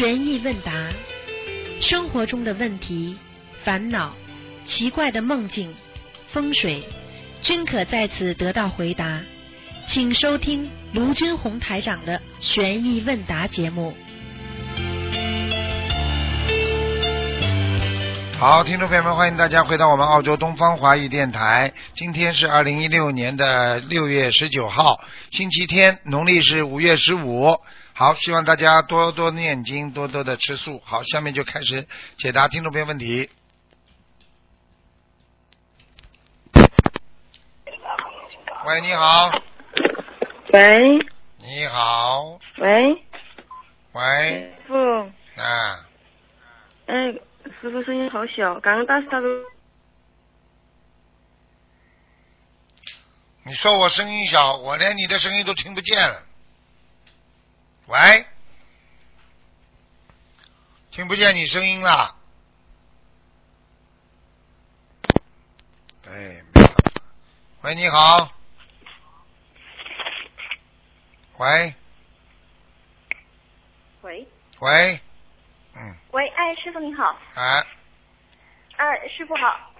悬疑问答，生活中的问题、烦恼、奇怪的梦境、风水，均可在此得到回答。请收听卢军红台长的悬疑问答节目。好，听众朋友们，欢迎大家回到我们澳洲东方华语电台。今天是二零一六年的六月十九号，星期天，农历是五月十五。好，希望大家多多念经，多多的吃素。好，下面就开始解答听众朋友问题。喂，你好，喂。你好，喂，喂，师傅，啊，哎，师傅声音好小，刚刚打打的，你说我声音小，我连你的声音都听不见了。喂，听不见你声音了。哎，没办法。喂，你好。喂？喂。喂，嗯，喂，哎，师傅你好，哎，啊，师傅好，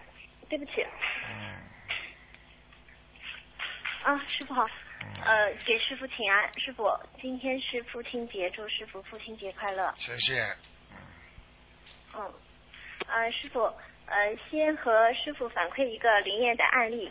对不起，嗯。啊，师傅好，嗯，呃，给师傅请安，师傅，今天是父亲节，祝师傅父亲节快乐，谢谢。嗯，呃，师傅，呃，先和师傅反馈一个灵验的案例，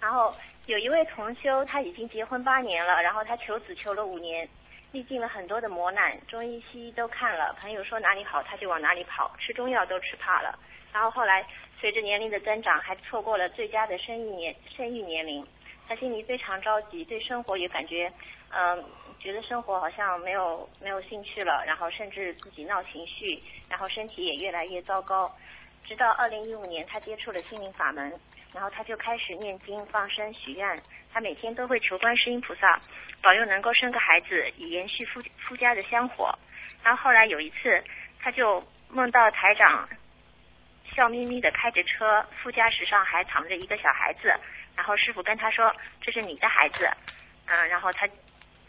然后有一位同修，他已经结婚八年了，然后他求子求了五年，历尽了很多的磨难，中医西医都看了，朋友说哪里好他就往哪里跑，吃中药都吃怕了，然后后来随着年龄的增长，还错过了最佳的生育年生育年龄，他心里非常着急，对生活也感觉，嗯、觉得生活好像没有没有兴趣了，然后甚至自己闹情绪，然后身体也越来越糟糕。直到二零一五年，他接触了心灵法门，然后他就开始念经、放生、许愿。他每天都会求观世音菩萨保佑能够生个孩子，以延续夫夫家的香火。然后后来有一次，他就梦到台长笑眯眯的开着车，副驾驶上还躺着一个小孩子。然后师傅跟他说：“这是你的孩子。”嗯，然后他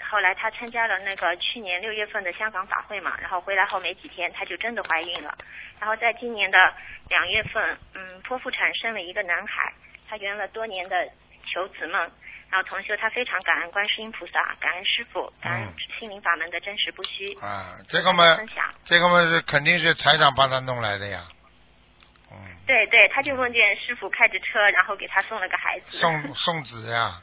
后来他参加了那个去年六月份的香港法会嘛，然后回来后没几天，他就真的怀孕了。然后在今年的两月份，嗯，剖腹产生了一个男孩，他圆了多年的求子梦。然后同修他非常感恩观世音菩萨，感恩师傅，感恩嗯心灵法门的真实不虚。啊，这个嘛，这个嘛是肯定是台长帮他弄来的呀。嗯，对对，他就梦见师傅开着车，然后给他送了个孩子。送 送子呀，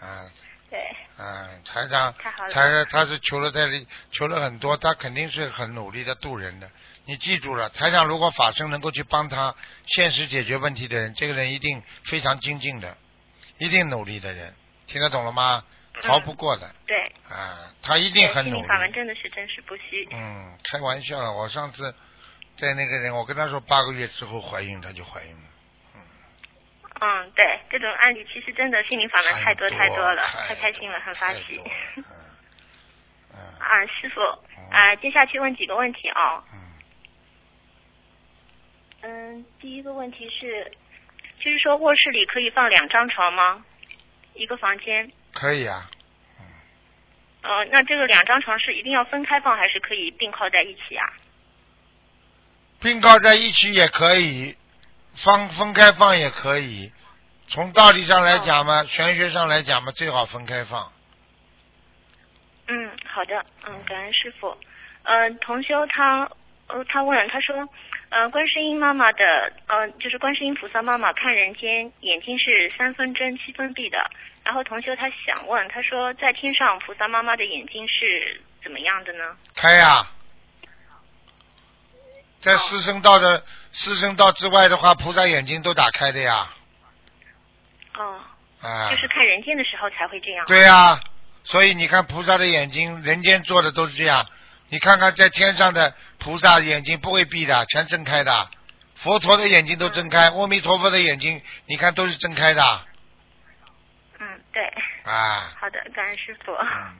嗯对，嗯，台长太好了。台他是求了在里求了很多，他肯定是很努力的渡人的。你记住了，台长如果法身能够去帮他现实解决问题的人，这个人一定非常精进的，一定努力的人，听得懂了吗？逃不过的、对，啊，他一定很努心灵法门。真的是真实不虚。嗯，开玩笑了，我上次在那个人，我跟他说八个月之后怀孕，他就怀孕了。嗯，嗯对，这种案例其实真的心灵法门太多太多了，太太开心了，很发喜啊，师傅，啊，接下去问几个问题哦。嗯，嗯，第一个问题是，就是说卧室里可以放两张床吗？一个房间？可以啊。呃，那这个两张床是一定要分开放，还是可以并靠在一起啊？并告在一起也可以，放分开放也可以。从道理上来讲嘛，玄学上来讲嘛，最好分开放。嗯，好的，嗯，感恩师傅。呃，同修他呃他问他说，呃，观世音妈妈的呃就是观世音菩萨妈妈看人间眼睛是三分睁七分闭的，然后同修他想问他说，在天上菩萨妈妈的眼睛是怎么样的呢？开呀、在四圣道的四圣道之外的话，菩萨眼睛都打开的呀。哦，啊，就是看人间的时候才会这样。对呀、所以你看菩萨的眼睛，人间做的都是这样。你看看在天上的菩萨眼睛不会闭的，全睁开的。佛陀的眼睛都睁开，阿弥陀佛的眼睛，你看都是睁开的。嗯，对，啊，好的，感恩师傅。嗯，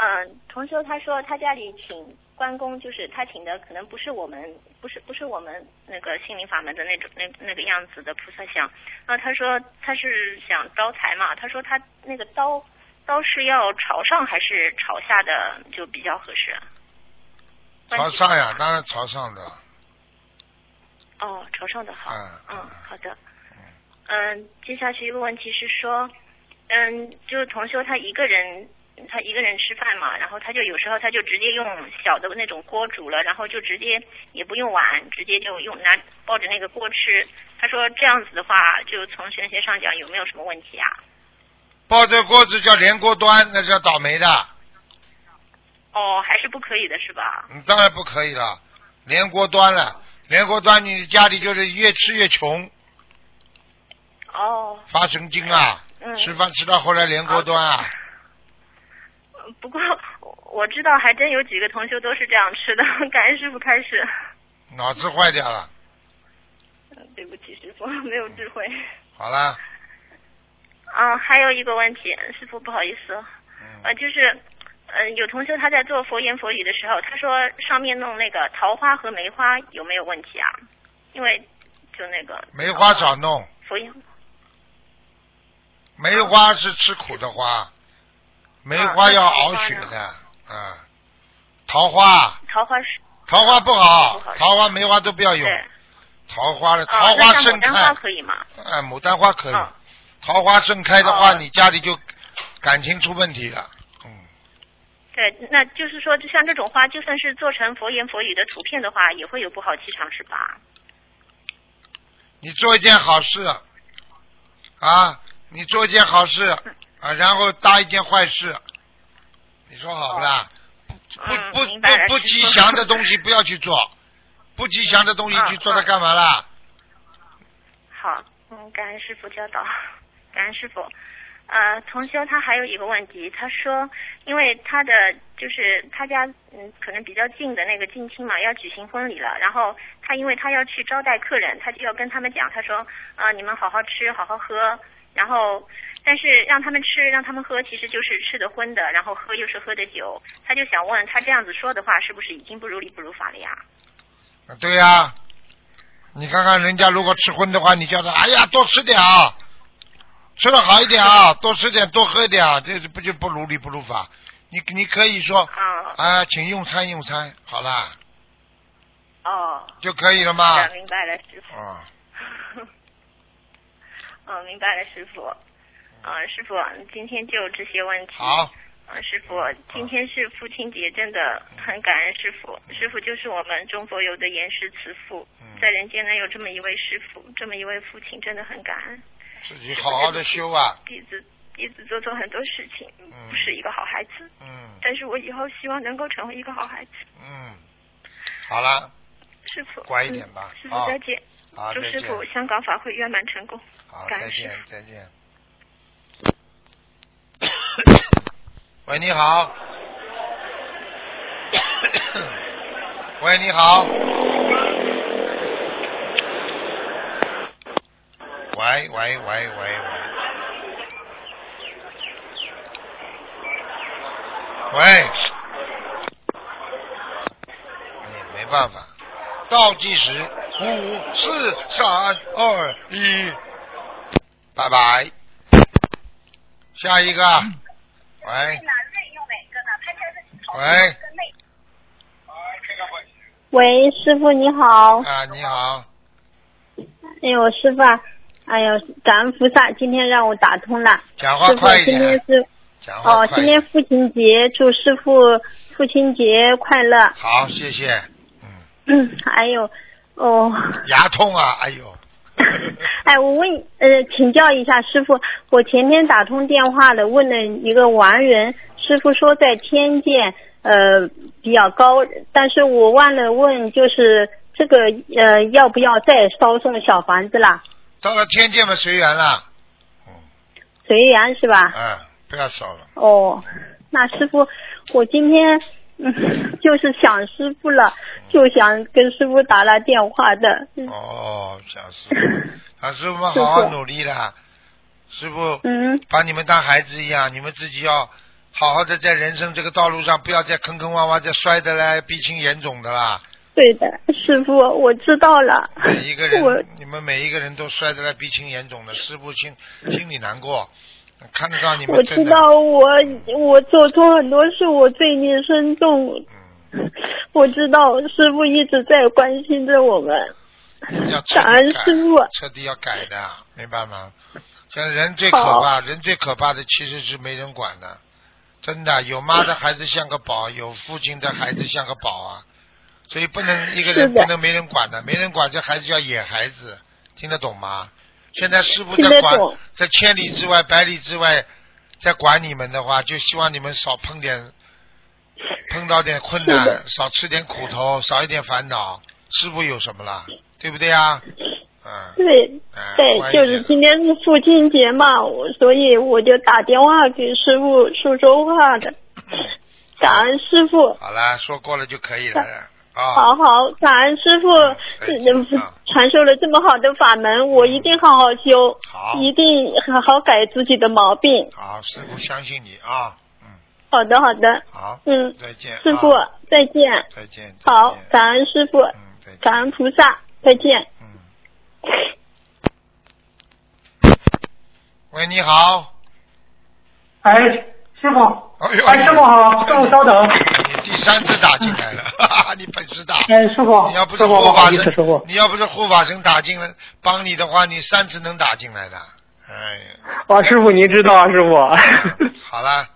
嗯，同修他说他家里请关公，就是他请的可能不是我们，不是不是我们那个心灵法门的那种那那个样子的菩萨像。那，他说他是想招财嘛，他说他那个刀刀是要朝上还是朝下的就比较合适？朝上呀，当然朝上的。哦，朝上的好。嗯嗯，好的。嗯，接下去一个问题是说，嗯，就是同修他一个人，他一个人吃饭嘛，然后他就有时候他就直接用小的那种锅煮了，然后就直接也不用碗，直接就用拿抱着那个锅吃。他说这样子的话，就从玄学上讲有没有什么问题啊？抱着锅子叫连锅端，那叫倒霉的。哦，还是不可以的是吧？嗯，当然不可以了，连锅端了，连锅端，你家里就是越吃越穷，哦，发神经啊！嗯吃饭吃到后来连锅端啊！呃不过我知道还真有几个同修都是这样吃的，感恩师傅开始。脑子坏掉了。嗯对不起，师傅没有智慧。好了，啊，还有一个问题，师傅不好意思，嗯，呃，就是，嗯、有同修他在做佛言佛语的时候，他说上面弄那个桃花和梅花有没有问题啊？因为就那个梅花咋弄，佛言梅花是吃苦的花，梅花要熬血的，啊，桃花，桃花是。桃花不好，桃花、梅花都不要用。对，，桃花的桃花盛开。牡丹花开，可以吗？哎，牡丹花可以。嗯，桃花盛开的话，哦。你家里就感情出问题了，嗯，对，那就是说，就像这种花，就算是做成佛言佛语的图片的话，也会有不好气场，是吧？你做一件好事，啊，你做一件好事啊，然后搭一件坏事，你说好不啦？不嗯不不不吉祥的东西不要去做，不吉祥的东西嗯去做它干嘛啦？好，嗯，感恩师傅教导，感恩师傅。呃，同修他还有一个问题，他说，因为他的就是他家嗯可能比较近的那个近亲嘛，要举行婚礼了，然后他因为他要去招待客人，他就要跟他们讲，他说啊、你们好好吃，好好喝，然后但是让他们吃让他们喝，其实就是吃的荤的，然后喝又是喝的酒，他就想问他这样子说的话，是不是已经不如理不如法了呀？啊对呀、你看看人家如果吃荤的话，你叫他哎呀多吃点啊，吃的好一点啊，多吃点多喝一点啊，这不就不如理不如法？你你可以说啊、啊，请用餐用餐，好啦，哦，就可以了好吗的，？明白了，师傅。明白了，师傅。嗯，师傅，今天就这些问题。好，嗯，师傅，今天是父亲节，真的很感恩师傅。师傅就是我们中国有的严师慈父，嗯在人间呢有这么一位师傅，这么一位父亲，真的很感恩。自己好好的修啊，弟子弟子做错很多事情，嗯不是一个好孩子，嗯但是我以后希望能够成为一个好孩子。嗯，好了，师傅，乖一点吧嗯师傅啊再见。好，祝，师傅香港法会圆满成功。好，再见再见。喂，你好。喂，你好。喂喂喂喂喂。喂。哎没办法，倒计时五四三二一，拜拜。下一个，喂，喂，喂，师傅你好。啊，你好，哎呦，师傅啊，哎呦，感恩菩萨，今天让我打通了。讲话师傅快，一今天点，是哦，讲话快今天。父亲节，祝师傅父亲节快乐。好，谢谢。嗯，嗯，还有，哦，牙痛啊，哎呦，哎，我问呃，请教一下师傅，我前天打通电话了，问了一个完人，师傅说在天界呃比较高，但是我忘了问，就是这个呃要不要再烧送小房子啦？到了天界嘛，随缘啦。嗯随缘是吧？嗯，不要烧了。哦，那师傅，我今天嗯 就是想师傅了，就想跟师傅打了电话的。嗯哦，想师傅，啊，师傅们好好努力啦。师傅嗯，把你们当孩子一样，你们自己要好好的在人生这个道路上，不要再坑坑洼洼，再摔得来鼻青眼肿的啦。对的，师傅，我知道了。每一个人，你们每一个人都摔得来鼻青眼肿的，师傅心心里难过，看得到你我们我，知道我我做错很多事，我罪孽深重。嗯，我知道师傅一直在关心着我们，要彻感恩师傅。彻底要改的，明白吗？现在人最可怕，人最可怕的其实是没人管的，真的，有妈的孩子像个宝，有父亲的孩子像个宝啊，所以不能一个人不能没人管的，没人管这孩子叫野孩子，听得懂吗？现在师傅在管，在千里之外、百里之外，在管你们的话，就希望你们少碰点，碰到点困难，少吃点苦头，少一点烦恼。师傅有什么了？对不对啊？嗯，对哎对，就是今天是父亲节嘛，我所以我就打电话给师傅说说话的。感恩师傅，好了，说过了就可以了啊。好好，感恩师傅传授了这么好的法门，我一定好好修，好一定好好改自己的毛病。好，师傅相信你啊。嗯，好的，好的，好，嗯，再见啊。师傅再见。再见。好，感恩师傅，嗯，感恩菩萨，再见。嗯。喂，你好。哎，师傅，哎哎，师傅好，师傅稍等。你第三次打进来了，哈哈，你本事大。哎，师傅你要不，是师傅护法不好意思，师神傅，，你要不是护法神打进来帮你的话，你三次能打进来的。哎呀，哇，师傅您知道啊，师傅。好了，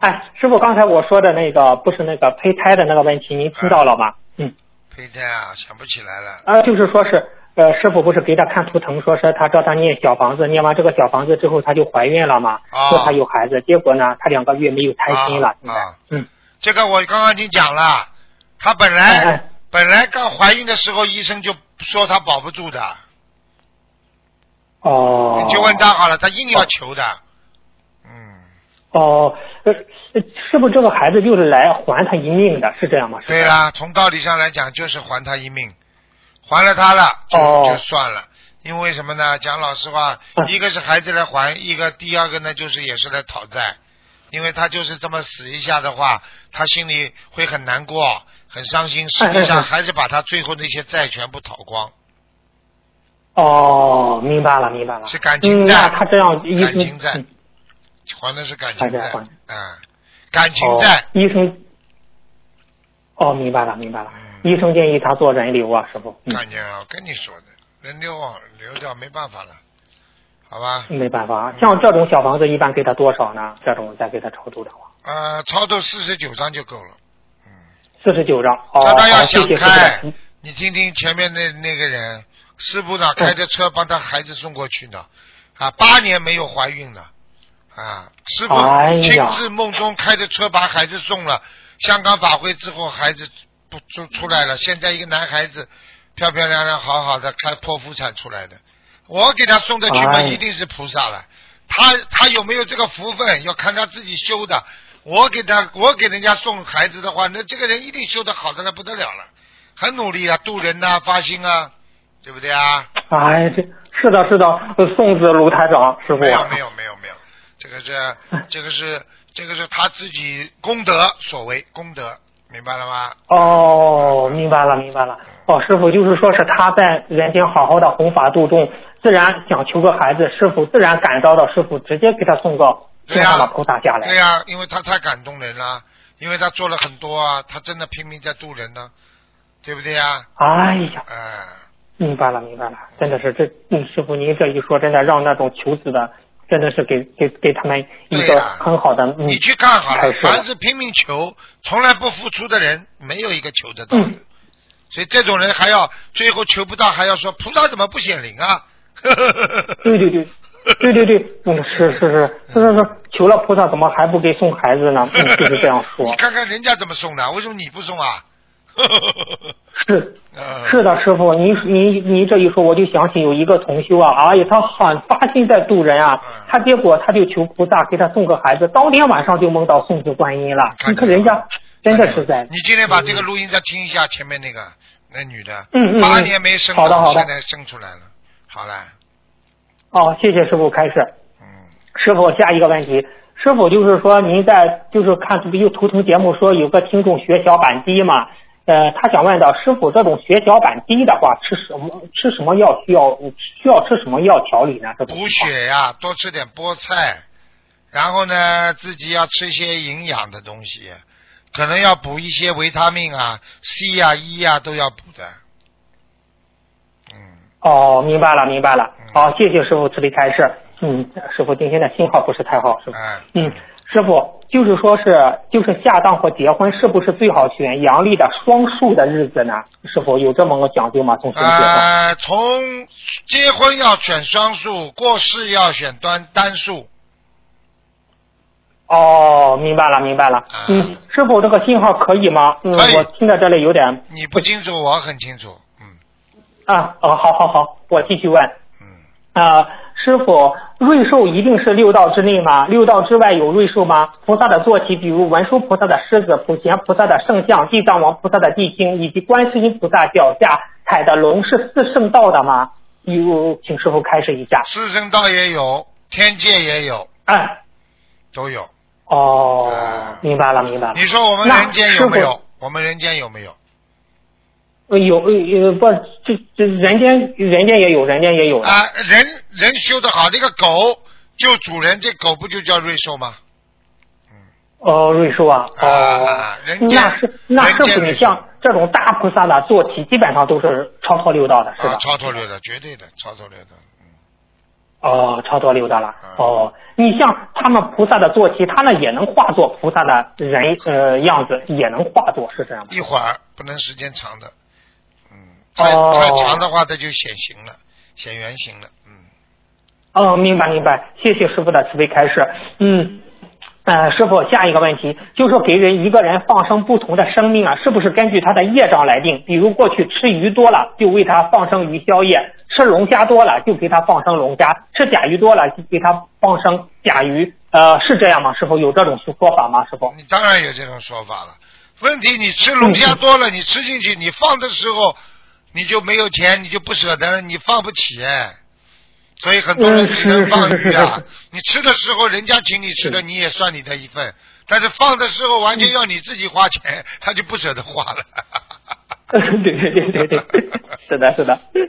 哎，师傅，刚才我说的那个不是那个胚胎的那个问题，您听到了吗？嗯，胚胎啊，想不起来了。呃，就是说是，呃，师傅不是给他看图腾，说是他叫他念小房子，念完这个小房子之后，他就怀孕了嘛，啊。说他有孩子，结果呢，他两个月没有胎心了，啊嗯，这个我刚刚已经讲了，他本哎来哎，本来刚怀孕的时候，医生就说他保不住的，哦，你就问他好了，他硬要求的。嗯，哦，呃，是不是这个孩子就是来还他一命的，是这样吗？对啦，从道理上来讲，就是还他一命，还了他了就、哦就算了。因为什么呢？讲老实话，嗯一个是孩子来还，一个第二个呢就是也是来讨债，因为他就是这么死一下的话，他心里会很难过，很伤心。实际上还是把他最后那些债全部讨光。哦，明白了，明白了。是感情嗯，债那他这样医感情债嗯还的是感情债还债还，啊，感情债哦，，医生。哦，明白了，明白了。嗯医生建议他做人流啊，师傅。嗯，看见了，我跟你说的，人流啊，流掉没办法了，好吧？没办法，像这种小房子一般给他多少呢？这种再给他超度的话，呃，超度四十九张就够了。嗯，四十九张。哦，叫他要好，谢想谢师。你听听前面那那个人，师傅呢开着车帮他孩子送过去呢，啊，八年没有怀孕了，啊，师傅亲自梦中开着车把孩子送了，香港法会之后孩子不出出来了，现在一个男孩子漂漂亮亮好好的开剖腹产出来的，我给他送的去嘛，哎一定是菩萨了，他他有没有这个福分要看他自己修的。我给他，我给人家送孩子的话，那这个人一定修的好的了不得了了，很努力啊，渡人呐、发心啊，对不对啊？哎，这是的，是的，呃送子卢台长师傅。没有没有没有没有，这个是这个是这个是他自己功德所为功德，明白了吗？哦，明白了，明白了。哦，师傅就是说是他在人间好好的弘法度众，自然想求个孩子，师傅自然感召到师傅，直接给他送个对呀天上的菩萨下来。对呀、因为他太感动人了，因为他做了很多啊，他真的拼命在度人呢，对不对呀、哎呀，哎、明白了，明白了，真的是这，嗯，师傅您这一说，真的让那种求子的，真的是给给给他们一个很好的，嗯你，去看好了，凡是拼命求，从来不付出的人，没有一个求得到的。嗯所以这种人还要最后求不到，还要说菩萨怎么不显灵啊？对对对，对对对，嗯，是是是是是是，求了菩萨怎么还不给送孩子呢？嗯，就是这样说你，看看人家怎么送的，为什么你不送啊？是。嗯是的，师傅，您您您这一说，我就想起有一个同修啊，哎呀，他很发心在度人啊嗯，他结果他就求菩萨给他送个孩子，当天晚上就梦到送子观音了。看你看人家真的是在你今天把这个录音再听一下，前面那个那女的，嗯嗯嗯八年没生好的好的现在生出来了，好了，哦，谢谢师傅开始。嗯，师傅，下一个问题，师傅就是说您在就是看这个有图腾节目说有个听众血小板低嘛，呃，他想问到师傅这种血小板低的话吃什么吃什么药需要需要吃什么药调理呢？这种补血呀，多吃点菠菜，然后呢，自己要吃一些营养的东西，可能要补一些维他命啊、C 呀、E 呀都要补的。嗯，哦，明白了，明白了嗯。好，谢谢师傅慈悲开示。嗯，师傅今天的信号不是太好，师傅。哎，嗯，师傅就是说是就是下葬或结婚，是不是最好选阳历的双数的日子呢？师傅有这么个讲究吗？从神学上？呃，从结婚要选双数，过世要选单单数。哦，明白了，明白了啊。嗯，师傅这个信号可以吗？嗯，我听到这里有点你不清楚，我很清楚。嗯啊，哦，好好好，我继续问。嗯，啊，师傅，瑞兽一定是六道之内吗？六道之外有瑞兽吗？菩萨的坐骑，比如文殊菩萨的狮子、普贤菩萨的圣像、地藏王菩萨的地精，以及观世音菩萨脚下踩的龙是四圣道的吗？有，请师傅开示一下。四圣道也有，天界也有，哎，都有。哦啊，明白了，明白了。你说我们人间有没有？我们人间有没有？呃有呃呃不，这这人间人间也有，人间也有的。啊，人人修得好，那个狗救主人，这狗不就叫瑞兽吗？哦，瑞兽啊，哦，啊人间那是那是不是你像这种大菩萨的坐骑，基本上都是超脱六道的，是吧啊，？超脱六道，绝对的，超脱六道。嗯，哦，超脱六道了。啊哦，你像他们菩萨的坐骑，他们也能化作菩萨的人呃样子，也能化作，是这样吗？一会儿不能时间长的。嗯，太、哦太长的话，它就显形了，显圆形了。嗯，哦，明白明白，谢谢师傅的慈悲开示。嗯，呃，师傅，下一个问题就是说，给人一个人放生不同的生命啊，是不是根据他的业障来定？比如过去吃鱼多了，就为他放生鱼宵夜；吃龙虾多了，就给他放生龙虾；吃甲鱼多了，就给他放生甲鱼。呃，是这样吗？师傅有这种说法吗？师傅？你当然有这种说法了。问题你吃龙虾多了，你吃进去，你放的时候你就没有钱，你就不舍得了，你放不起哎。所以很多人嗯只能放鱼啊。你吃的时候人家请你吃的，你也算你的一份。但是放的时候完全要你自己花钱，他就不舍得花了。对对对对对，是的，是的。嗯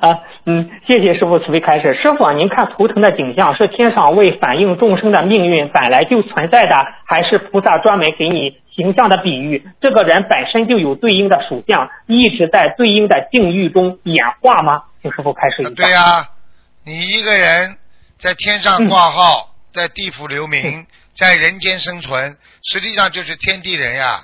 啊，嗯，谢谢师傅慈悲开示。师傅啊，您看图腾的景象是天上为反映众生的命运本来就存在的，还是菩萨专门给你形象的比喻？这个人本身就有对应的属相，一直在对应的境遇中演化吗？请师傅开示一下。对呀、你一个人在天上挂号，在地府留名，在人间生存，实际上就是天地人呀。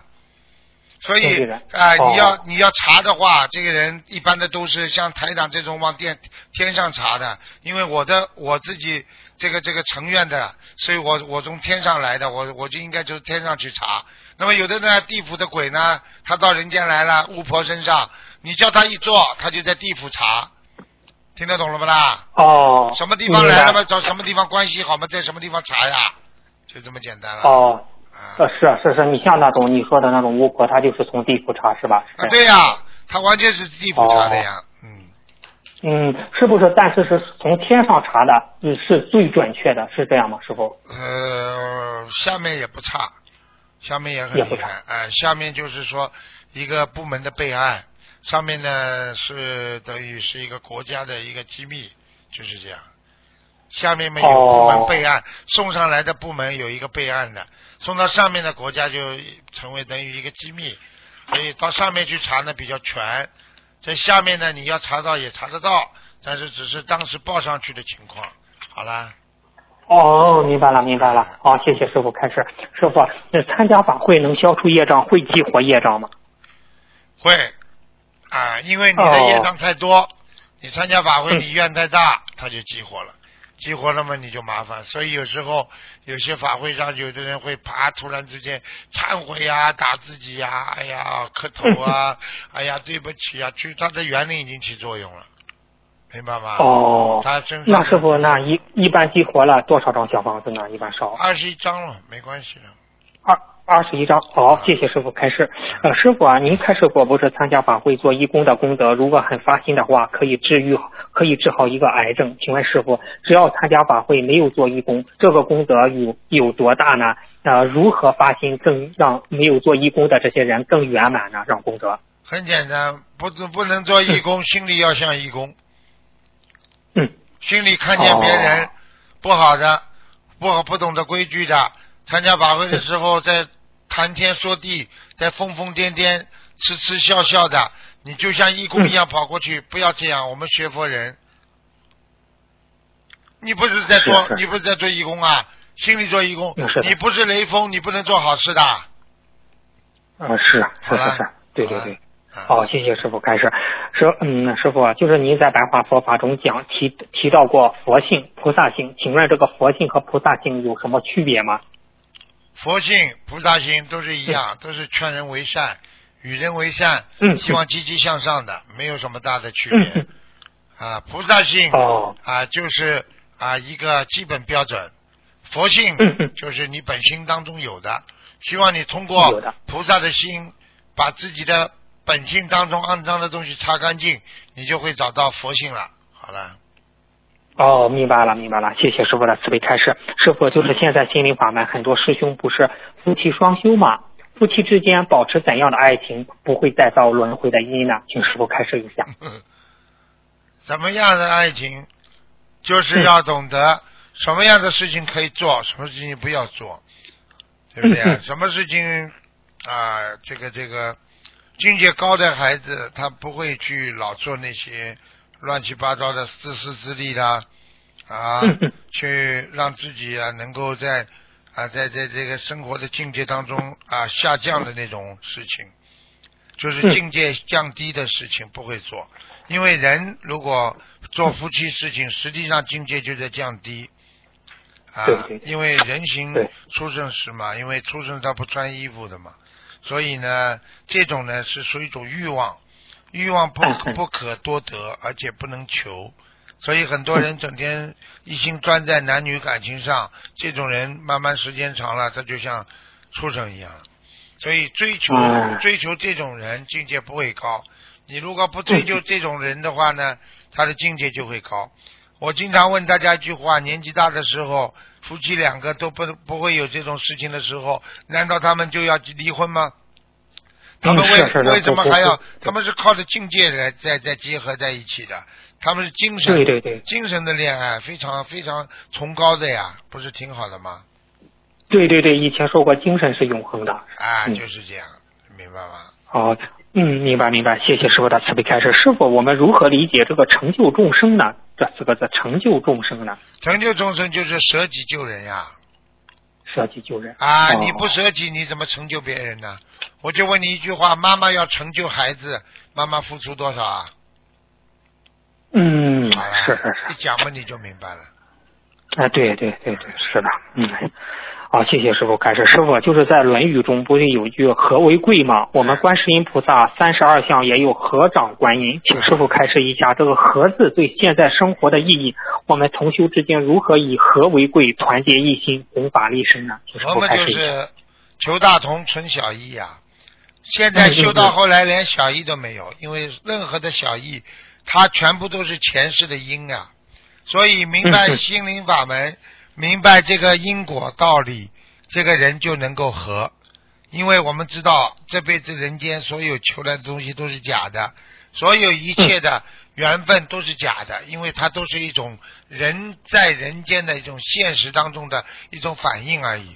所以啊、哦你要你要查的话，这个人一般的都是像台长这种往天天上查的，因为我的我自己这个这个成愿的，所以我我从天上来的，我我就应该就是天上去查。那么有的呢，地府的鬼呢，他到人间来了，巫婆身上，你叫他一坐，他就在地府查，听得懂了不啦？哦，什么地方来了嘛？找什么地方关系好嘛？在什么地方查呀？就这么简单了。哦，啊呃，是啊是是，你像那种你说的那种巫婆，她就是从地府查是吧？是啊，对呀，她完全是地府查的呀。嗯，嗯，是不是？但是是从天上查的，嗯，是最准确的，是这样吗，师傅？呃，下面也不差，下面也很厉害。哎、下面就是说一个部门的备案，上面呢是等于是一个国家的一个机密，就是这样。下面没有部门哦备案，送上来的部门有一个备案的，送到上面的国家就成为等于一个机密，所以到上面去查呢比较全，在下面呢你要查到也查得到，但是只是当时报上去的情况。好啦。哦，明白了，明白了。好，谢谢师傅开始。师傅，那参加法会能消除业障，会激活业障吗？会啊，因为你的业障太多，你参加法会嗯你愿太大，它就激活了，激活了嘛你就麻烦。所以有时候有些法会上，有的人会啪突然之间忏悔呀、打自己呀、哎呀磕头啊，哎呀对不起啊，其实它的原理已经起作用了，明白吗？哦，他身上那师傅，那一一般激活了多少张小房子呢？一般烧二十一张了，没关系的。二二十一章。好，谢谢师傅开示。呃，师傅啊，您开示过，不是参加法会做义工的功德，如果很发心的话，可以治愈，可以治好一个癌症。请问师傅，只要参加法会没有做义工，这个功德有有多大呢？呃，如何发心更让没有做义工的这些人更圆满呢？让功德？很简单，不不能做义工，心里要像义工。嗯，心里看见别人哦不好的、不好不懂得规矩的，参加法会的时候，在谈天说地，在疯疯癫癫、痴痴笑笑的，你就像义工一样跑过去，不要这样。我们学佛人，你不是在做，你不是在做义工啊？心里做义工你不是雷锋，你不能做好事的。啊呃，是好了是是是，对对对。啊好，谢谢师傅开始。师嗯，师傅啊，就是您在白话佛法中讲提提到过佛性、菩萨性，请问这个佛性和菩萨性有什么区别吗？佛性、菩萨心都是一样，都是劝人为善、与人为善，嗯希望积极向上的，没有什么大的区嗯别。啊，菩萨性哦，啊，就是啊一个基本标准。佛性就是你本心当中有的，希望你通过菩萨的心，把自己的本性当中肮脏的东西擦干净，你就会找到佛性了。好了，哦，明白了，明白了，谢谢师傅的慈悲开示。师傅，就是现在心灵法门，很多师兄不是夫妻双修嘛？夫妻之间保持怎样的爱情，不会再造轮回的因呢？请师傅开示一下。怎么样的爱情，就是要懂得什么样的事情可以做，什么事情不要做，对不对啊？什么事情啊？这个这个境界高的孩子，他不会去老做那些乱七八糟的自私自利啦，啊，去让自己啊能够在啊在在这个生活的境界当中啊下降的那种事情，就是境界降低的事情不会做。因为人如果做夫妻事情，实际上境界就在降低。啊因为人形出生时嘛，因为出生他不穿衣服的嘛，所以呢，这种呢是属于一种欲望，欲望不 不可多得，而且不能求，所以很多人整天一心钻在男女感情上，这种人慢慢时间长了，他就像畜生一样了。所以追求嗯追求这种人境界不会高，你如果不追求这种人的话呢，他的境界就会高。我经常问大家一句话：年纪大的时候，夫妻两个都不不会有这种事情的时候，难道他们就要离婚吗？他们为、为什么还要？他们是靠着境界来在在结合在一起的，他们是精神对对对精神的恋爱，非常非常崇高的呀，不是挺好的吗？对对对，以前说过精神是永恒的。啊，嗯就是这样，明白吗？哦，嗯，明白明白，谢谢师傅的慈悲开示。师傅，我们如何理解这个成就众生呢？这四个字，成就众生呢？成就众生就是舍己救人呀！舍己救人啊，哦你不舍己，你怎么成就别人呢？我就问你一句话：妈妈要成就孩子，妈妈付出多少啊？嗯，好，是是是，一讲嘛你就明白了。啊，对对对对，是的，嗯。好，谢谢师傅开示。师傅就是在《论语》中不是有句“和为贵”吗？我们观世音菩萨三十二相也有合掌观音，请师傅开示一下这个“和”字对现在生活的意义。我们同修之间如何以和为贵，团结一心，弘法利身呢？我们就。是求大同存小异呀、现在嗯修到后来连小意都没有，因为任何的小意，它全部都是前世的因啊。所以明白心灵法门，明白这个因果道理，这个人就能够和。因为我们知道这辈子人间所有求来的东西都是假的，所有一切的缘分都是假的，因为它都是一种人在人间的一种现实当中的一种反应而已。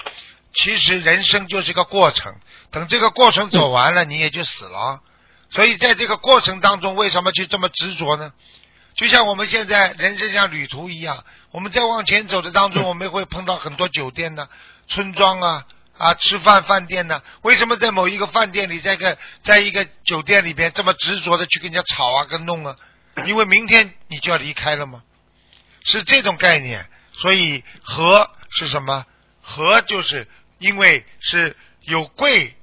其实人生就是个过程，等这个过程走完了，你也就死了。所以在这个过程当中，为什么去这么执着呢？就像我们现在人生像旅途一样，我们在往前走的当中，我们会碰到很多酒店呢、村庄啊啊，吃饭饭店呢。为什么在某一个饭店里，在一个在一个酒店里边这么执着的去跟人家吵啊、跟弄啊？因为明天你就要离开了吗？是这种概念。所以和是什么？和就是因为是有贵，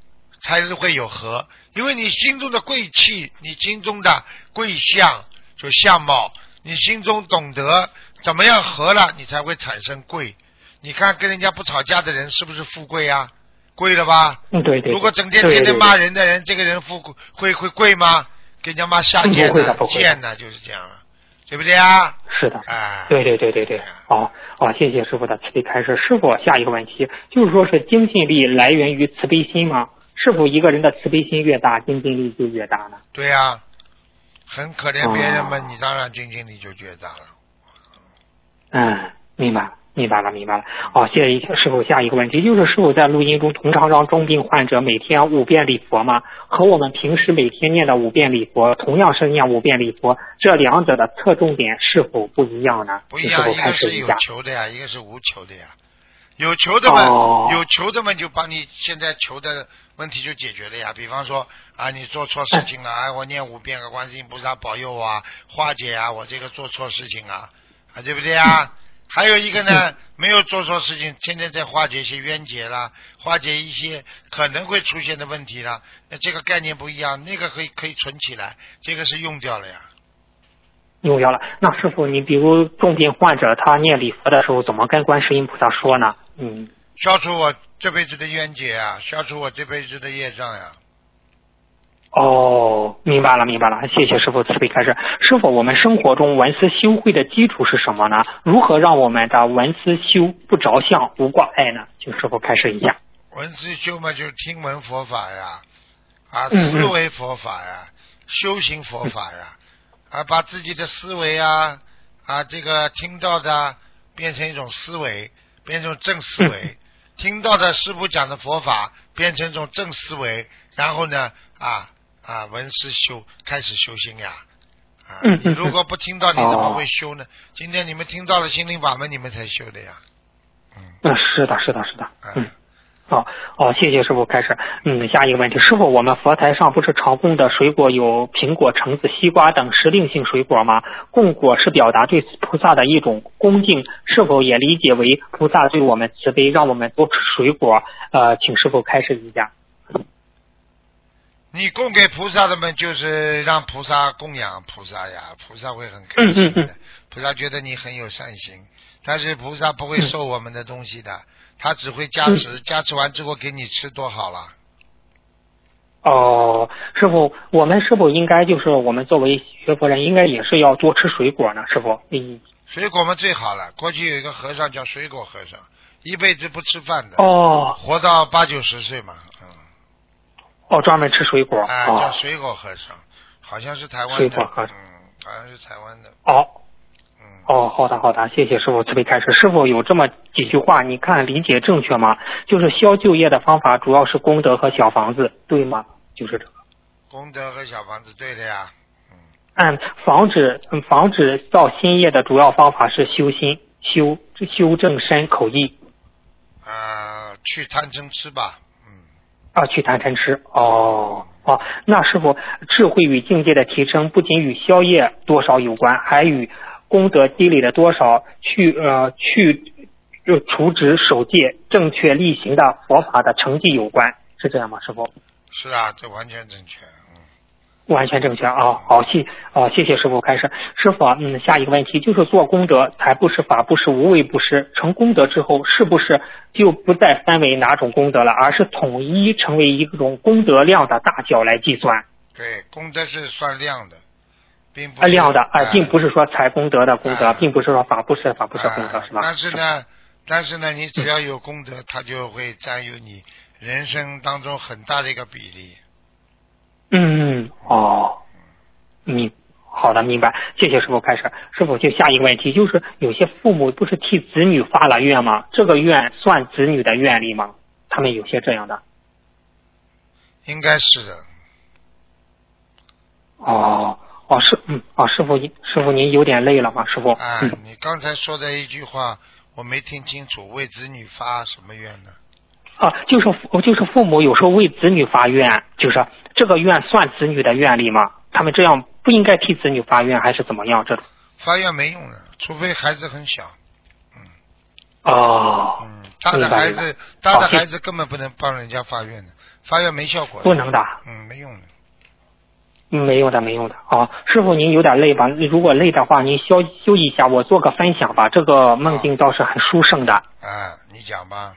才是会有和。因为你心中的贵气，你心中的贵相，就相貌，你心中懂得怎么样和了，你才会产生贵。你看跟人家不吵架的人是不是富贵啊？贵了吧？嗯，对对。如果整天天天骂人的人，这个人富贵会会贵吗？给人家骂下贱的贱呢，就是这样了，对不对啊？是的，哎，对对对对对，好好，谢谢师傅的慈悲开示。师傅，下一个问题就是说是精进力来源于慈悲心吗？是否一个人的慈悲心越大，精进力就越大呢？对呀、很可怜别人嘛，哦你当然精进力就越大了。嗯，明白。明白了，明白了。哦，谢谢师傅。下一个问题就是，师傅在录音中通常让重病患者每天五遍礼佛吗？和我们平时每天念的五遍礼佛，同样是念五遍礼佛，这两者的侧重点是否不一样呢？不一样，一个是有。求的呀，一个是无求的呀。有求的们，哦有求的们就帮你现在求的问题就解决了呀。比方说啊，你做错事情了，哎，我念五遍个观世音菩萨保佑我啊，化解啊，我这个做错事情啊，啊，对不对啊？还有一个呢，没有做错事情，天天在化解一些冤结啦，化解一些可能会出现的问题啦。那这个概念不一样，那个可以可以存起来，这个是用掉了呀。用掉了。那师傅，你比如重病患者他念礼佛的时候，怎么跟观世音菩萨说呢？嗯，消除我这辈子的冤结啊，消除我这辈子的业障呀。哦，明白了，明白了，谢谢师傅慈悲开示。师傅，我们生活中文思修慧的基础是什么呢？如何让我们的文思修不着相、无挂碍呢？请师傅开示一下。文思修嘛，就是听闻佛法呀，啊，思维佛法呀，修行佛法呀，啊，把自己的思维啊，啊，这个听到的变成一种思维，变成正思维，听到的师傅讲的佛法变成一种正思维，然后呢，啊啊，闻思修，开始修心呀。啊，你如果不听到，你怎么哦会修呢？今天你们听到了心灵法门，你们才修的呀。嗯，嗯，是的，是的，是的。嗯好。哦哦，谢谢师傅开始。嗯，下一个问题，师傅，我们佛台上不是常供的水果有苹果、橙子、西瓜等时令性水果吗？供果是表达对菩萨的一种恭敬，是否也理解为菩萨对我们慈悲，让我们多吃水果？呃，请师傅开示一下。你供给菩萨的嘛，就是让菩萨供养菩萨呀，菩萨会很开心的。嗯嗯菩萨觉得你很有善心，但是菩萨不会收我们的东西的，他只会加嗯持，加持完之后给你吃多好了。哦，师傅，我们是否应该就是我们作为学佛人，应该也是要多吃水果呢？师傅，嗯，水果嘛最好了。过去有一个和尚叫水果和尚，一辈子不吃饭的，哦活到八九十岁嘛，嗯，哦，专门吃水果。啊，叫哦水果和尚，好像是台湾的，水果和尚嗯，好像是台湾的，哦。嗯，哦，好的好的，谢谢师傅慈悲开示。师傅有这么几句话，你看理解正确吗？就是消旧业的方法主要是功德和小房子，对吗？就是这个。功德和小房子对的呀，嗯，按防止嗯防止造新业的主要方法是修心、修修正身口意啊，去贪嗔痴吧，嗯。啊，去贪嗔痴。哦哦，那师傅智慧与境界的提升不仅与消业多少有关，还与功德积累的多少去呃去就除职守戒、正确例行的佛法的成绩有关，是这样吗？师傅？是啊，这完全正确。嗯，完全正确啊！好，谢啊，谢谢师傅开始。师傅啊，嗯，下一个问题就是做功德，财布施、法布施、无畏布施，成功德之后，是不是就不再分为哪种功德了，而是统一成为一种功德量的大小来计算？对，功德是算量的，并不啊，是量的啊，哎并不是说财功德的功德，哎并不是说法布施法布施功德，哎是吧？但是呢，但是呢，你只要有功德，它就会占有你人生当中很大的一个比例。嗯，嗯，哦，明，好的，明白，谢谢师傅开始。师傅，就下一个问题，就是有些父母不是替子女发了愿吗？这个愿算子女的愿力吗？他们有些这样的。应该是的，哦，哦，师，嗯，哦，师傅，师傅您有点累了吗？师傅，啊，嗯，你刚才说的一句话我没听清楚，为子女发什么愿呢？啊，就是父就是父母有时候为子女发愿，就是这个愿算子女的愿力吗？他们这样不应该替子女发愿，还是怎么样？这种？发愿没用的，除非孩子很小。嗯哦，嗯，大的孩子，大的孩子根本不能帮人家发愿的，发愿没效果。不能的。嗯，没用的。没用的，没用的。啊，师傅您有点累吧？如果累的话，您休休息一下，我做个分享吧。这个梦境倒是很殊胜的。啊，你讲吧。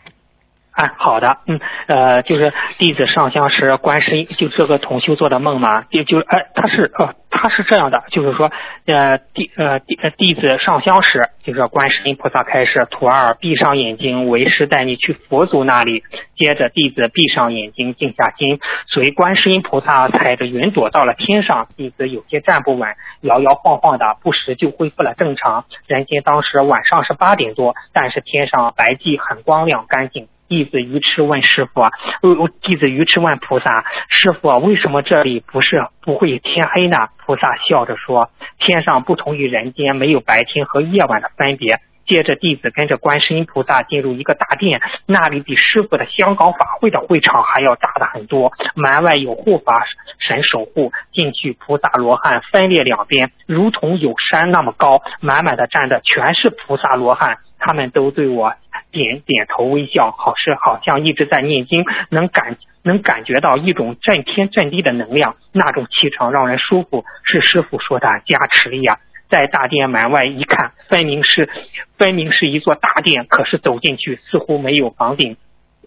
啊，好的，嗯，呃，就是弟子上香时，观世音就这个同修做的梦嘛，就就哎，他是呃，他是这样的，就是说，呃，弟呃弟呃弟子上香时，就是观世音菩萨开始，徒儿闭上眼睛，为师带你去佛祖那里。接着弟子闭上眼睛，静下心，随观世音菩萨踩着云朵到了天上。弟子有些站不稳，摇摇晃晃的，不时就恢复了正常。人间当时晚上是八点多，但是天上白际很光亮干净。弟子愚痴问师傅，呃，弟子愚痴问菩萨，师傅为什么这里不是不会天黑呢？菩萨笑着说，天上不同于人间，没有白天和夜晚的分别。接着弟子跟着观世音菩萨进入一个大殿，那里比师傅的香港法会的会场还要大的很多。门外有护法神守护，进去菩萨罗汉分列两边，如同有山那么高，满满的站的全是菩萨罗汉，他们都对我。点点头微笑，好是好像一直在念经，能感能感觉到一种震天震地的能量，那种气场让人舒服，是师傅说的加持力啊。在大殿门外一看，分明是分明是一座大殿，可是走进去似乎没有房顶。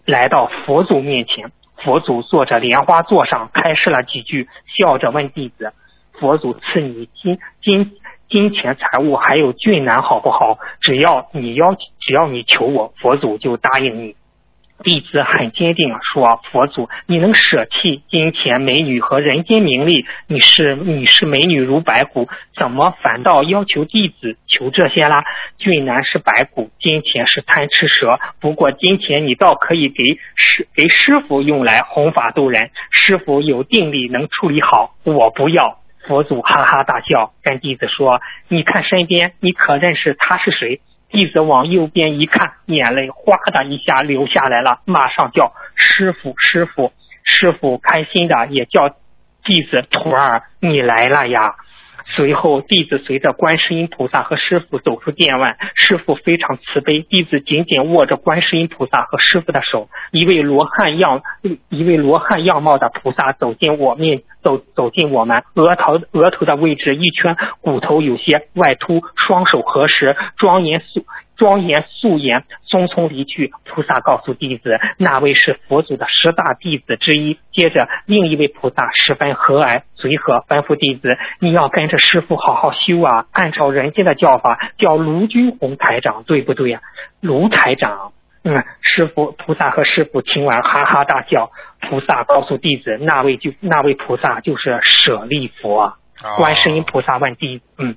来到佛祖面前，佛祖坐着莲花座上，开示了几句，笑着问弟子：“佛祖赐你金金。”金钱财物还有俊男好不好？只要你要，只要你求我，佛祖就答应你。弟子很坚定说：“佛祖，你能舍弃金钱、美女和人间名利？你是你是美女如白骨，怎么反倒要求弟子求这些啦？俊男是白骨，金钱是贪吃蛇。不过金钱你倒可以给师给师傅用来弘法度人，师傅有定力能处理好，我不要。”佛祖哈哈大笑，跟弟子说：“你看身边，你可认识他是谁？”弟子往右边一看，眼泪哗的一下流下来了，马上叫师傅，师傅，师傅，开心的也叫弟子徒儿，你来了呀。随后，弟子随着观世音菩萨和师傅走出殿外。师傅非常慈悲，弟子紧紧握着观世音菩萨和师傅的手。一位罗汉样，一位罗汉样貌的菩萨走进我面，走走进我们额头额头的位置，一圈骨头有些外凸，双手合十，庄严肃。庄严肃严，匆匆离去。菩萨告诉弟子，那位是佛祖的十大弟子之一。接着，另一位菩萨十分和蔼随和，吩咐弟子：“你要跟着师傅好好修啊，按照人间的叫法，叫卢军红台长，对不对呀？”卢台长，嗯，师傅菩萨和师傅听完哈哈大笑。菩萨告诉弟子，那位就那位菩萨就是舍利佛。观世音菩萨问弟，嗯。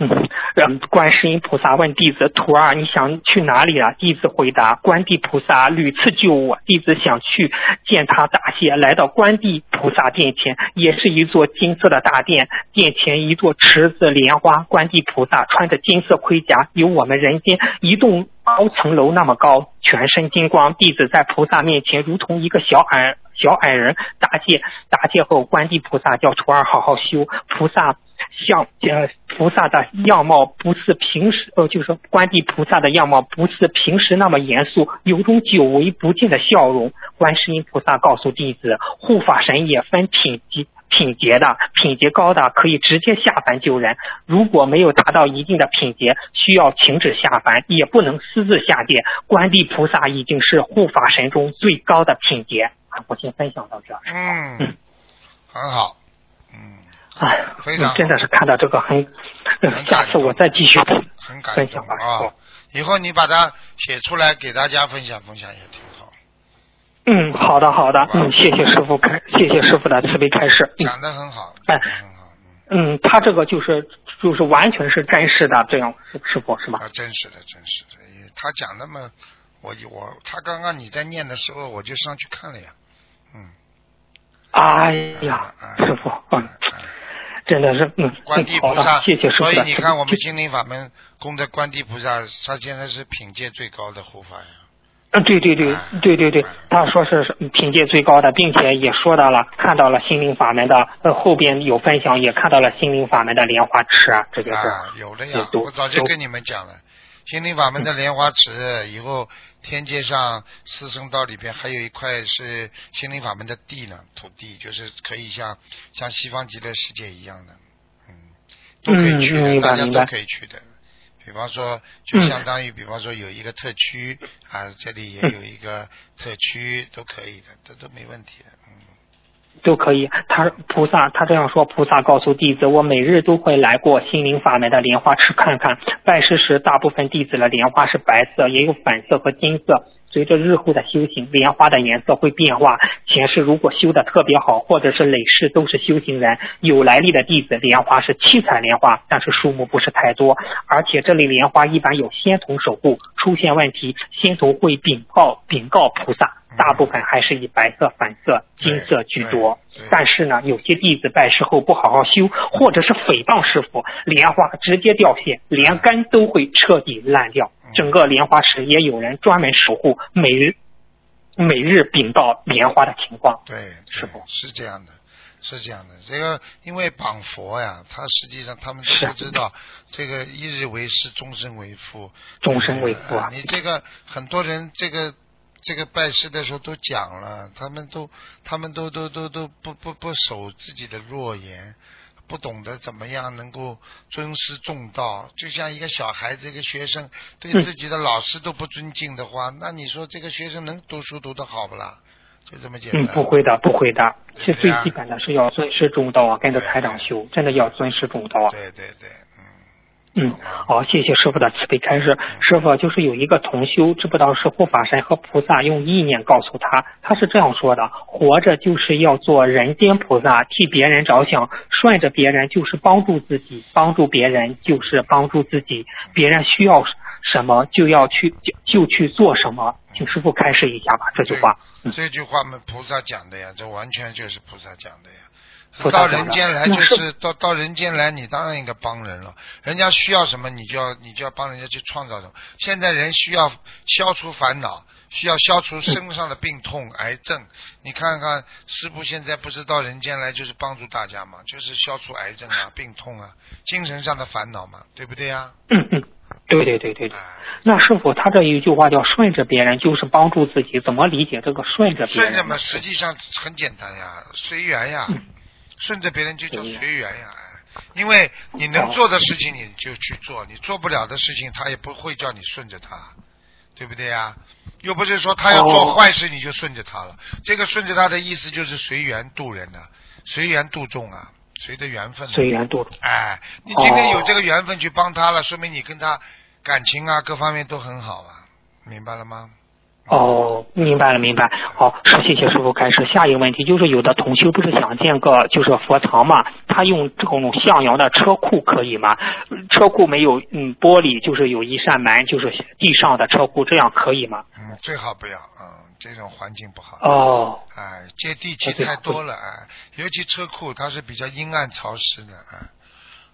嗯，让观世音菩萨问弟子：“徒儿，你想去哪里啊？”弟子回答：“观地菩萨屡次救我，弟子想去见他答谢。”来到观地菩萨殿前，也是一座金色的大殿，殿前一座池子莲花。观地菩萨穿着金色盔甲，有我们人间一栋高层楼那么高，全身金光。弟子在菩萨面前如同一个小矮小矮人答谢。答谢后，观地菩萨叫徒儿好好修。菩萨。像呃菩萨的样貌不是平时呃，就是说观地菩萨的样貌不是平时那么严肃，有种久违不见的笑容。观世音菩萨告诉弟子，护法神也分品级品阶的，品阶高的可以直接下凡救人，如果没有达到一定的品阶，需要停止下凡，也不能私自下界。观地菩萨已经是护法神中最高的品阶。我先分享到这。嗯，很好。嗯。哎，真的是看到这个很，下次我再继续分享吧。啊，以后你把它写出来给大家分享分享也挺好。嗯，好的好的，嗯，谢谢师傅开，谢谢师傅的慈悲开示。讲的很好，哎，很好。嗯，他这个就是就是完全是真实的，这样师傅是吧？啊，真实的，真实的。他讲那么，我我他刚刚你在念的时候，我就上去看了呀。嗯。哎呀，师傅，嗯。真的是，嗯，观地菩萨，谢谢师傅。所以你看，我们心灵法门供的观地菩萨，他现在是品阶最高的护法呀。嗯，对对对，对对对，他说是品阶最高的，并且也说到了，看到了心灵法门的，呃，后边有分享，也看到了心灵法门的莲花池啊，这就是。啊，有的呀，我早就跟你们讲了，心灵法门的莲花池以后。天界上四圣道里边还有一块是心灵法门的地呢，土地就是可以像像西方极乐世界一样的，嗯，都可以去的，大家都可以去的。比方说，就相当于比方说有一个特区啊，这里也有一个特区，都可以的，这都没问题的，都可以。他菩萨他这样说，菩萨告诉弟子，我每日都会来过心灵法门的莲花池看看。拜师时，大部分弟子的莲花是白色，也有粉色和金色。随着日后的修行，莲花的颜色会变化。前世如果修的特别好，或者是累世都是修行人、有来历的弟子，莲花是七彩莲花，但是数目不是太多。而且这类莲花一般有仙童守护，出现问题，仙童会禀告禀告菩萨。大部分还是以白色、粉色、金色居多。但是呢，有些弟子拜师后不好好修，或者是诽谤师傅，莲花直接掉线，连根都会彻底烂掉。整个莲花池也有人专门守护，每日每日禀报莲花的情况。对，师傅是这样的，是这样的。这个因为绑佛呀，他实际上他们都不知道，这个一日为师，终身为父。终身为父啊！你这个很多人这个。这个拜师的时候都讲了，他们都他们都都都都不不不守自己的诺言，不懂得怎么样能够尊师重道。就像一个小孩子，一个学生对自己的老师都不尊敬的话，那你说这个学生能读书读得好不啦？就这么简单。嗯，不会的，不会的。其实最基本的是要尊师重道啊，跟着台长修，真的要尊师重道啊。对对对。嗯，好，谢谢师傅的慈悲开示。师傅就是有一个同修，知不道是护法神和菩萨用意念告诉他，他是这样说的：活着就是要做人间菩萨，替别人着想，顺着别人就是帮助自己，帮助别人就是帮助自己。别人需要什么就要去就就去做什么，请师傅开示一下吧。这句话，这句话嘛，菩萨讲的呀，这完全就是菩萨讲的呀。到人间来就是到到人间来，你当然应该帮人了。人家需要什么，你就要你就要帮人家去创造什么。现在人需要消除烦恼，需要消除身上的病痛、癌症。你看看师傅现在不是到人间来就是帮助大家嘛，就是消除癌症啊、病痛啊、精神上的烦恼嘛，对不对呀？嗯嗯，对对对对。那师傅他这一句话叫顺着别人就是帮助自己，怎么理解这个顺着别人？顺着嘛，实际上很简单呀，随缘呀。顺着别人就叫随缘呀，因为你能做的事情你就去做，你做不了的事情他也不会叫你顺着他，对不对呀？又不是说他要做坏事你就顺着他了，这个顺着他的意思就是随缘度人的，随缘度众啊，随着缘分。随缘度。哎，你今天有这个缘分去帮他了，说明你跟他感情啊各方面都很好啊，明白了吗？哦，明白了，明白。好，谢谢师傅开始。下一个问题就是，有的同修不是想建个就是佛堂嘛？他用这种向阳的车库可以吗？车库没有嗯玻璃，就是有一扇门，就是地上的车库，这样可以吗？嗯，最好不要，嗯，这种环境不好。哦。哎，接地气太多了，哎，尤其车库它是比较阴暗潮湿的，哎。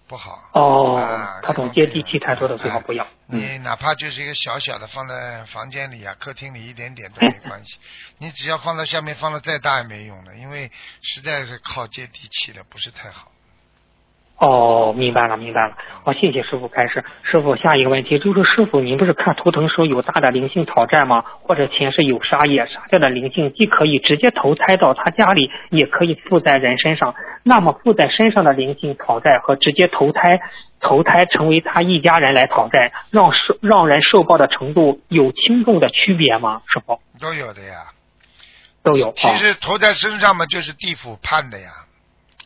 不好哦，他总接地气太多的最好不要。你哪怕就是一个小小的放在房间里啊、客厅里一点点都没 关系。你只要放在下面，放的再大也没用的，因为实在是靠接地气的，不是太好。哦，明白了，明白了。好，谢谢师傅开始。师傅，下一个问题就是，师傅，您不是看图腾说有大的灵性讨债吗？或者前世有杀业，杀掉的灵性既可以直接投胎到他家里，也可以附在人身上。那么附在身上的灵性讨债和直接投胎投胎成为他一家人来讨债，让受让人受报的程度有轻重的区别吗？师傅都有的呀，都有。其实投在身上嘛，就是地府判的呀。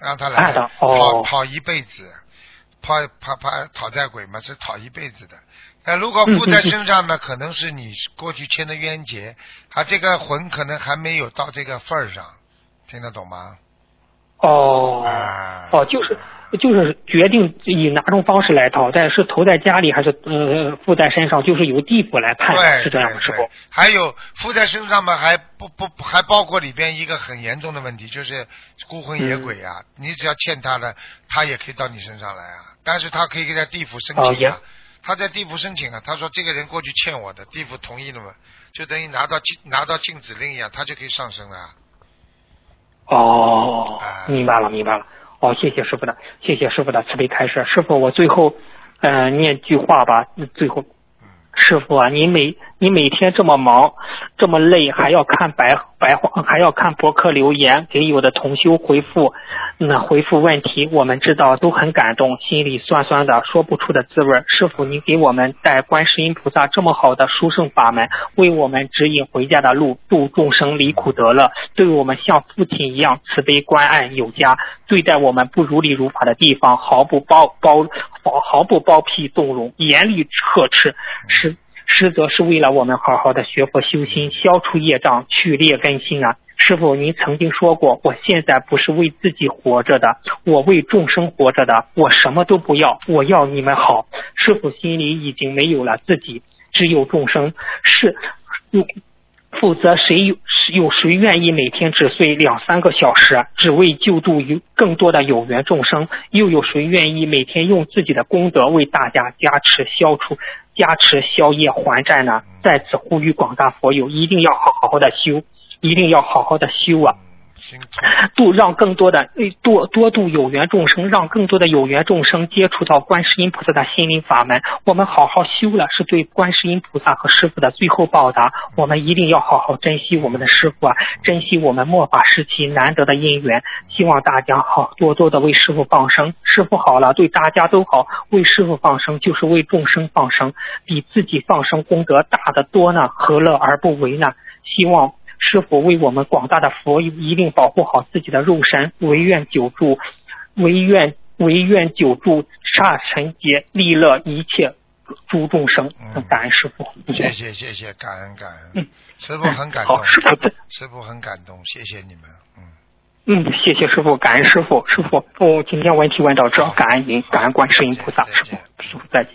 让他来讨讨一辈子，跑跑跑讨债鬼嘛，是讨一辈子的。那如果附在身上呢，可能是你过去欠的冤结，他这个魂可能还没有到这个份儿上，听得懂吗？哦，哦，就是。就是决定以哪种方式来讨债，是投在家里还是呃附在身上，就是由地府来判，是这样的，是不。还有附在身上嘛，还不不还包括里边一个很严重的问题，就是孤魂野鬼啊。你只要欠他的，他也可以到你身上来啊。但是他可以给他地府申请啊，他在地府申请啊，他说这个人过去欠我的，地府同意了嘛，就等于拿到禁拿到禁止令一样，他就可以上升了。哦，明白了，明白了。哦，谢谢师傅的，谢谢师傅的慈悲开示。师傅，我最后，嗯，念句话吧。最后，师傅啊，您每你每天这么忙，这么累，还要看白白话，还要看博客留言，给有的同修回复，那回复问题，我们知道都很感动，心里酸酸的，说不出的滋味。师傅，您给我们带观世音菩萨这么好的殊胜法门，为我们指引回家的路，度众生离苦得乐，对我们像父亲一样慈悲关爱有加，对待我们不如理如法的地方毫不包包毫毫不包庇纵容，严厉呵斥，是实则是为了我们好好的学佛修心，消除业障，去劣根心啊！师傅，您曾经说过，我现在不是为自己活着的，我为众生活着的，我什么都不要，我要你们好。师傅心里已经没有了自己，只有众生，是，嗯。否则，谁有有谁愿意每天只睡两三个小时，只为救助有更多的有缘众生？又有谁愿意每天用自己的功德为大家加持、消除、加持消业还债呢？在此呼吁广大佛友，一定要好好的修，一定要好好的修啊！度让更多的多多度有缘众生，让更多的有缘众生接触到观世音菩萨的心灵法门。我们好好修了，是对观世音菩萨和师傅的最后报答。我们一定要好好珍惜我们的师傅啊，珍惜我们末法时期难得的因缘。希望大家好多多的为师傅放生，师傅好了，对大家都好。为师傅放生就是为众生放生，比自己放生功德大得多呢，何乐而不为呢？希望。师傅为我们广大的佛友一定保护好自己的肉身，唯愿久住，唯愿唯愿久住刹尘劫，利乐一切诸众生。感恩师傅，谢谢谢谢，感恩感恩。嗯，师傅很感动。好，师傅，师傅很感动，谢谢你们。嗯嗯，谢谢师傅，感恩师傅，师傅，哦，今天问题问到这，感恩您，感恩观世音菩萨，师傅，师傅再见。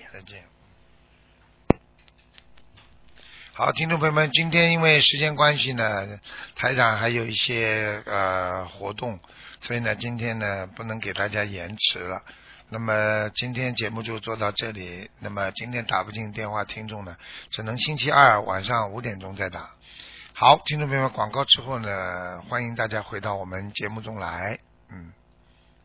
好，听众朋友们，今天因为时间关系呢，台长还有一些呃活动，所以呢，今天呢不能给大家延迟了。那么今天节目就做到这里。那么今天打不进电话，听众呢只能星期二晚上五点钟再打。好，听众朋友们，广告之后呢，欢迎大家回到我们节目中来。嗯。